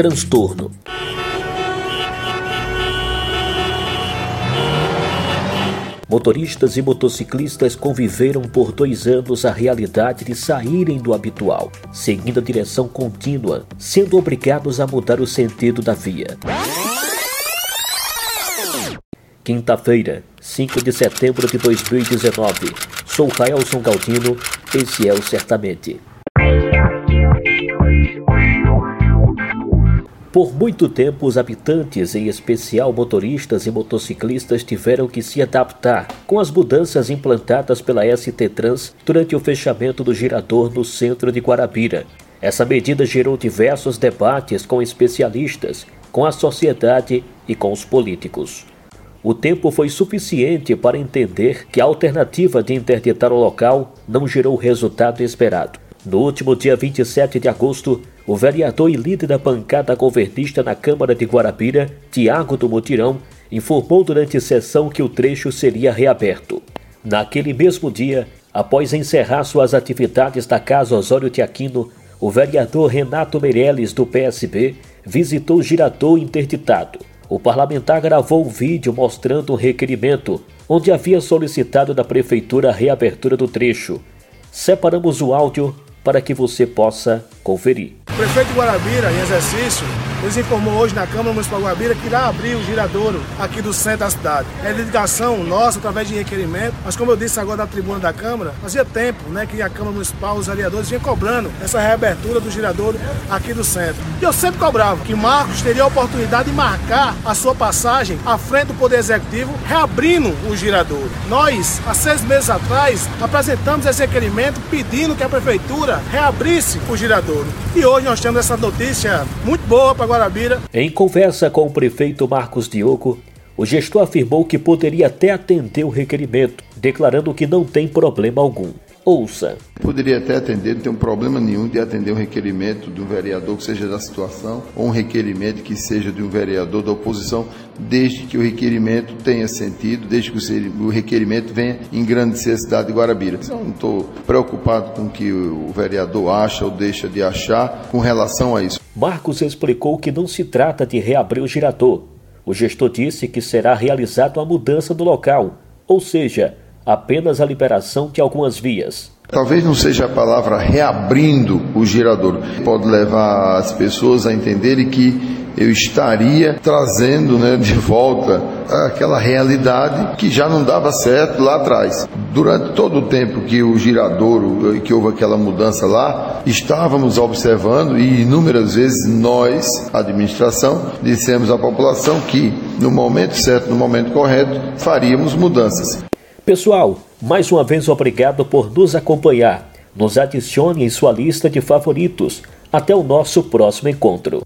transtorno. Motoristas e motociclistas conviveram por dois anos a realidade de saírem do habitual, seguindo a direção contínua, sendo obrigados a mudar o sentido da via. Quinta-feira, 5 de setembro de 2019. Sou Raelson Galdino, esse é o Certamente. Por muito tempo, os habitantes, em especial motoristas e motociclistas, tiveram que se adaptar com as mudanças implantadas pela ST Trans durante o fechamento do girador no centro de Guarabira. Essa medida gerou diversos debates com especialistas, com a sociedade e com os políticos. O tempo foi suficiente para entender que a alternativa de interditar o local não gerou o resultado esperado. No último dia 27 de agosto, o vereador e líder da bancada governista na Câmara de Guarabira, Tiago do Mutirão, informou durante sessão que o trecho seria reaberto. Naquele mesmo dia, após encerrar suas atividades da Casa Osório Tiaquino, o vereador Renato Meirelles, do PSB, visitou o girador interditado. O parlamentar gravou um vídeo mostrando um requerimento, onde havia solicitado da prefeitura a reabertura do trecho. Separamos o áudio para que você possa conferir. O prefeito Guarabira, em exercício, nos informou hoje na Câmara Municipal Guarabira que irá abrir o giradouro aqui do centro da cidade. É dedicação nossa, através de requerimento, mas como eu disse agora na tribuna da Câmara, fazia tempo né, que a Câmara Municipal, os vereadores, vinham cobrando essa reabertura do giradouro aqui do centro. E eu sempre cobrava que Marcos teria a oportunidade de marcar a sua passagem à frente do Poder Executivo, reabrindo o giradouro. Nós, há seis meses atrás, apresentamos esse requerimento pedindo que a Prefeitura reabrisse o giradouro. E hoje nós temos essa notícia muito boa para Guarabira. Em conversa com o prefeito Marcos Diogo, o gestor afirmou que poderia até atender o requerimento, declarando que não tem problema algum. Ouça. Poderia até atender, não tem um problema nenhum de atender um requerimento de um vereador que seja da situação ou um requerimento que seja de um vereador da oposição, desde que o requerimento tenha sentido, desde que o requerimento venha engrandecer a cidade de Guarabira. Eu não estou preocupado com o que o vereador acha ou deixa de achar com relação a isso. Marcos explicou que não se trata de reabrir o girador. O gestor disse que será realizada uma mudança do local, ou seja, apenas a liberação de algumas vias. Talvez não seja a palavra reabrindo o girador. Pode levar as pessoas a entenderem que eu estaria trazendo né, de volta aquela realidade que já não dava certo lá atrás. Durante todo o tempo que o giradouro, que houve aquela mudança lá, estávamos observando e inúmeras vezes nós, administração, dissemos à população que no momento certo, no momento correto, faríamos mudanças. Pessoal, mais uma vez obrigado por nos acompanhar. Nos adicione em sua lista de favoritos. Até o nosso próximo encontro.